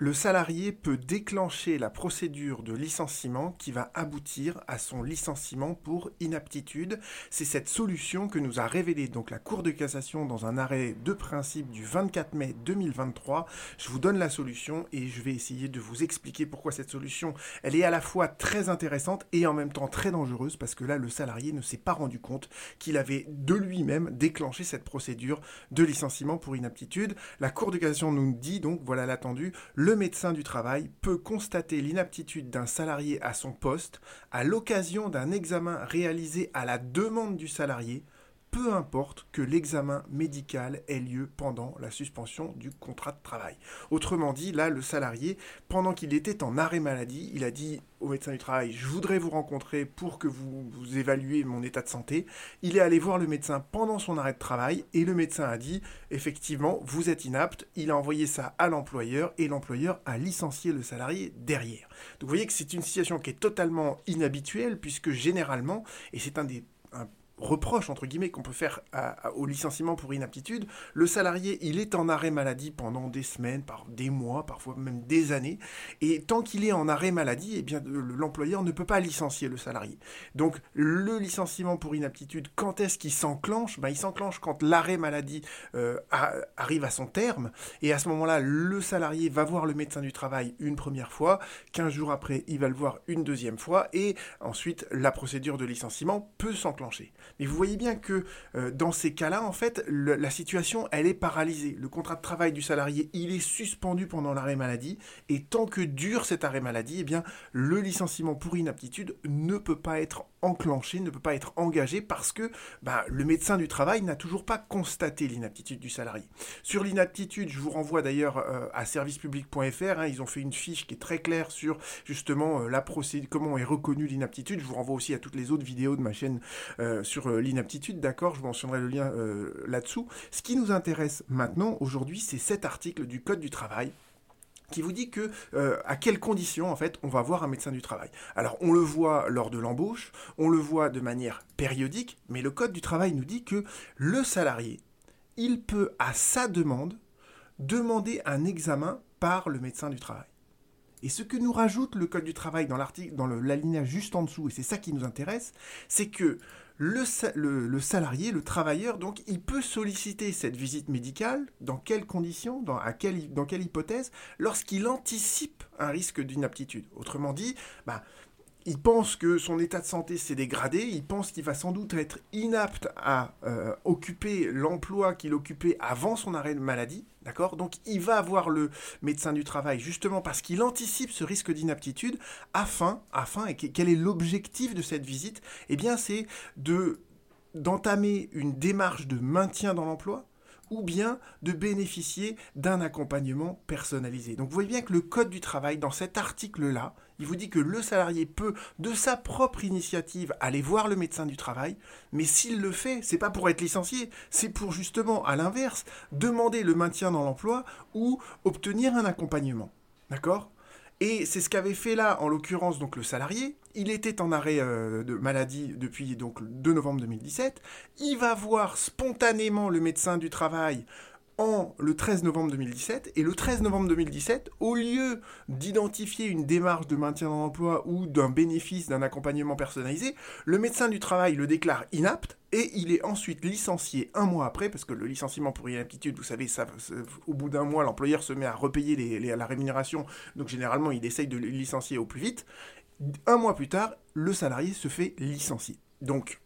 le salarié peut déclencher la procédure de licenciement qui va aboutir à son licenciement pour inaptitude. C'est cette solution que nous a révélée donc la Cour de cassation dans un arrêt de principe du 24 mai 2023. Je vous donne la solution et je vais essayer de vous expliquer pourquoi cette solution, elle est à la fois très intéressante et en même temps très dangereuse parce que là le salarié ne s'est pas rendu compte qu'il avait de lui-même déclenché cette procédure de licenciement pour inaptitude. La Cour de cassation nous dit donc voilà l'attendu médecin du travail peut constater l'inaptitude d'un salarié à son poste à l'occasion d'un examen réalisé à la demande du salarié, peu importe que l'examen médical ait lieu pendant la suspension du contrat de travail. Autrement dit, là, le salarié, pendant qu'il était en arrêt maladie, il a dit au médecin du travail, je voudrais vous rencontrer pour que vous, évaluez mon état de santé. Il est allé voir le médecin pendant son arrêt de travail et le médecin a dit, effectivement, vous êtes inapte. Il a envoyé ça à l'employeur et l'employeur a licencié le salarié derrière. Vous voyez que c'est une situation qui est totalement inhabituelle puisque généralement, et c'est un des reproche entre guillemets qu'on peut faire au licenciement pour inaptitude, le salarié il est en arrêt maladie pendant des semaines, par des mois, parfois même des années, et tant qu'il est en arrêt maladie, eh bien l'employeur ne peut pas licencier le salarié. Donc le licenciement pour inaptitude, quand est-ce qu'il s'enclenche? Ben, Il s'enclenche quand l'arrêt maladie euh, arrive à son terme, et à ce moment-là, le salarié va voir le médecin du travail une première fois, 15 jours après, il va le voir une deuxième fois, et ensuite la procédure de licenciement peut s'enclencher. Mais vous voyez bien que euh, dans ces cas-là, en fait, la situation, elle est paralysée. Le contrat de travail du salarié, il est suspendu pendant l'arrêt maladie. Et tant que dure cet arrêt maladie, eh bien, le licenciement pour inaptitude ne peut pas être enclenché, ne peut pas être engagé parce que bah, le médecin du travail n'a toujours pas constaté l'inaptitude du salarié. Sur l'inaptitude, je vous renvoie d'ailleurs euh, à servicepublic.fr. Hein, ils ont fait une fiche qui est très claire sur justement euh, la procédure, comment est reconnue l'inaptitude. Je vous renvoie aussi à toutes les autres vidéos de ma chaîne sur sur euh, l'inaptitude, d'accord, je mentionnerai le lien euh, là-dessous. Ce qui nous intéresse maintenant, aujourd'hui, c'est cet article du Code du travail qui vous dit que euh, à quelles conditions en fait on va voir un médecin du travail. Alors on le voit lors de l'embauche, on le voit de manière périodique, mais le code du travail nous dit que le salarié, il peut à sa demande demander un examen par le médecin du travail. Et ce que nous rajoute le Code du travail dans l'article, dans l'alinéa juste en dessous, et c'est ça qui nous intéresse, c'est que le, salarié, le travailleur, donc, il peut solliciter cette visite médicale dans quelles conditions, dans, à quelle, dans quelle hypothèse, lorsqu'il anticipe un risque d'inaptitude. Autrement dit, bah, il pense que son état de santé s'est dégradé, il pense qu'il va sans doute être inapte à euh, occuper l'emploi qu'il occupait avant son arrêt de maladie, d'accord? Donc il va voir le médecin du travail justement parce qu'il anticipe ce risque d'inaptitude afin, afin, et quel est l'objectif de cette visite? Eh bien c'est de d'entamer une démarche de maintien dans l'emploi, ou bien de bénéficier d'un accompagnement personnalisé. Donc vous voyez bien que le Code du travail, dans cet article-là, il vous dit que le salarié peut, de sa propre initiative, aller voir le médecin du travail, mais s'il le fait, c'est pas pour être licencié, c'est pour justement, à l'inverse, demander le maintien dans l'emploi ou obtenir un accompagnement. D'accord? Et c'est ce qu'avait fait là, en l'occurrence, donc le salarié. Il était en arrêt euh, de maladie depuis donc le 2 novembre 2017. Il va voir spontanément le médecin du travail en le 13 novembre 2017. Et le 13 novembre 2017, au lieu d'identifier une démarche de maintien dans l'emploi ou d'un bénéfice d'un accompagnement personnalisé, le médecin du travail le déclare inapte et il est ensuite licencié un mois après, parce que le licenciement pour inaptitude, vous savez, ça, au bout d'un mois, l'employeur se met à repayer les, la rémunération, donc généralement il essaye de le licencier au plus vite. Un mois plus tard, le salarié se fait licencier. Donc,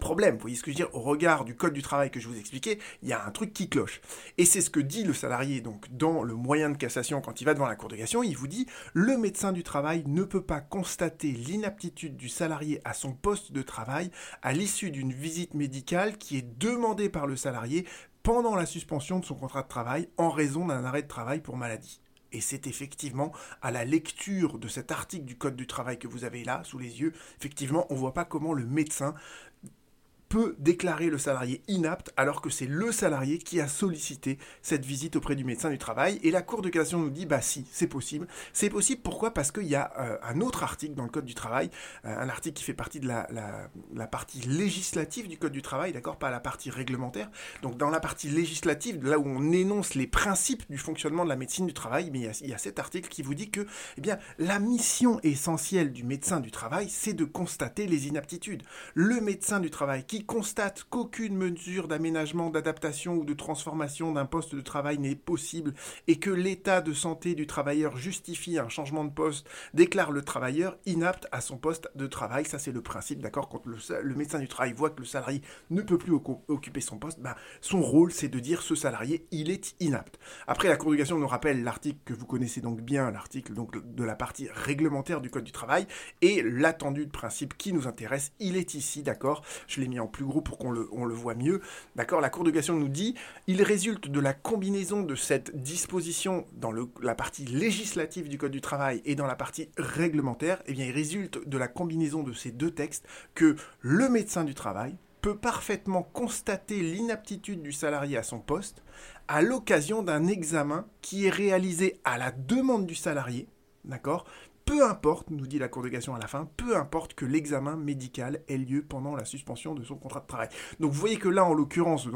problème. Vous voyez ce que je veux dire? Au regard du code du travail que je vous expliquais, il y a un truc qui cloche. Et c'est ce que dit le salarié donc dans le moyen de cassation quand il va devant la cour de cassation. Il vous dit le médecin du travail ne peut pas constater l'inaptitude du salarié à son poste de travail à l'issue d'une visite médicale qui est demandée par le salarié pendant la suspension de son contrat de travail en raison d'un arrêt de travail pour maladie. Et c'est effectivement à la lecture de cet article du Code du travail que vous avez là sous les yeux, effectivement, on ne voit pas comment le médecin peut déclarer le salarié inapte alors que c'est le salarié qui a sollicité cette visite auprès du médecin du travail. Et la Cour de cassation nous dit, bah si, c'est possible. C'est possible pourquoi? Parce qu'il y a euh, un autre article dans le Code du travail, euh, un article qui fait partie de la, la, partie législative du Code du travail, d'accord? Pas la partie réglementaire. Donc dans la partie législative, là où on énonce les principes du fonctionnement de la médecine du travail, mais il y a, il y a cet article qui vous dit que eh bien, la mission essentielle du médecin du travail, c'est de constater les inaptitudes. Le médecin du travail qui constate qu'aucune mesure d'aménagement, d'adaptation ou de transformation d'un poste de travail n'est possible et que l'état de santé du travailleur justifie un changement de poste, déclare le travailleur inapte à son poste de travail. Ça, c'est le principe, d'accord Quand le, médecin du travail voit que le salarié ne peut plus occuper son poste, bah, son rôle, c'est de dire ce salarié, il est inapte. Après, la Cour nous rappelle l'article que vous connaissez donc bien, l'article de la partie réglementaire du Code du travail, et l'attendu de principe qui nous intéresse, il est ici, d'accord? Je l'ai mis en plus gros pour qu'on le, voit mieux. D'accord La Cour de cassation nous dit il résulte de la combinaison de cette disposition dans la partie législative du Code du travail et dans la partie réglementaire, eh bien, il résulte de la combinaison de ces deux textes que le médecin du travail peut parfaitement constater l'inaptitude du salarié à son poste à l'occasion d'un examen qui est réalisé à la demande du salarié, d'accord? Peu importe, nous dit la Cour à la fin, peu importe que l'examen médical ait lieu pendant la suspension de son contrat de travail. Donc vous voyez que là, en l'occurrence,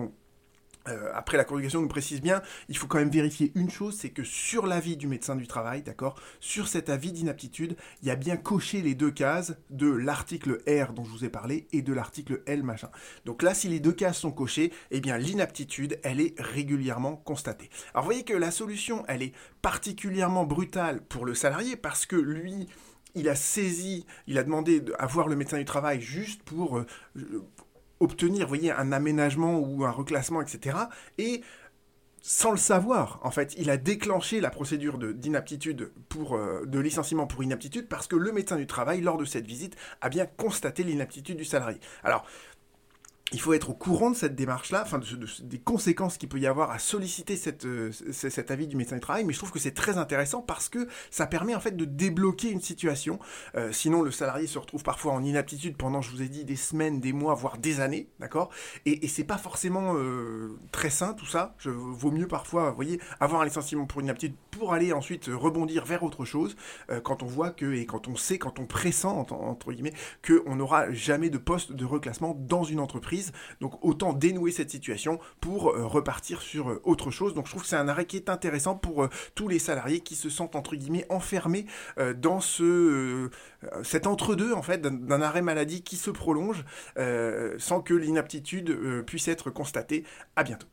euh, après, la congrégation nous précise bien, il faut quand même vérifier une chose, c'est que sur l'avis du médecin du travail, d'accord, sur cet avis d'inaptitude, il y a bien coché les deux cases de l'article R dont je vous ai parlé et de l'article L machin. Donc là, si les deux cases sont cochées, eh bien l'inaptitude, elle est régulièrement constatée. Alors vous voyez que la solution, elle est particulièrement brutale pour le salarié parce que lui, il a saisi, il a demandé à voir le médecin du travail juste pour euh, obtenir, un aménagement ou un reclassement, etc. Et sans le savoir, en fait, il a déclenché la procédure d'inaptitude pour euh, de licenciement pour inaptitude parce que le médecin du travail, lors de cette visite, a bien constaté l'inaptitude du salarié. Alors, il faut être au courant de cette démarche-là, enfin des conséquences qu'il peut y avoir à solliciter euh, cet avis du médecin du travail, mais je trouve que c'est très intéressant parce que ça permet en fait de débloquer une situation. Euh, sinon, le salarié se retrouve parfois en inaptitude pendant, je vous ai dit, des semaines, des mois, voire des années, d'accord? Et, et c'est pas forcément euh, très sain tout ça. Je, vaut mieux parfois, vous voyez, avoir un licenciement pour inaptitude pour aller ensuite rebondir vers autre chose quand on voit que et quand on sait, quand on pressent entre, guillemets, qu'on n'aura jamais de poste de reclassement dans une entreprise donc autant dénouer cette situation pour euh, repartir sur euh, autre chose. Donc je trouve que c'est un arrêt qui est intéressant pour euh, tous les salariés qui se sentent entre guillemets enfermés dans ce cet entre-deux en fait d'un arrêt maladie qui se prolonge sans que l'inaptitude puisse être constatée. À bientôt.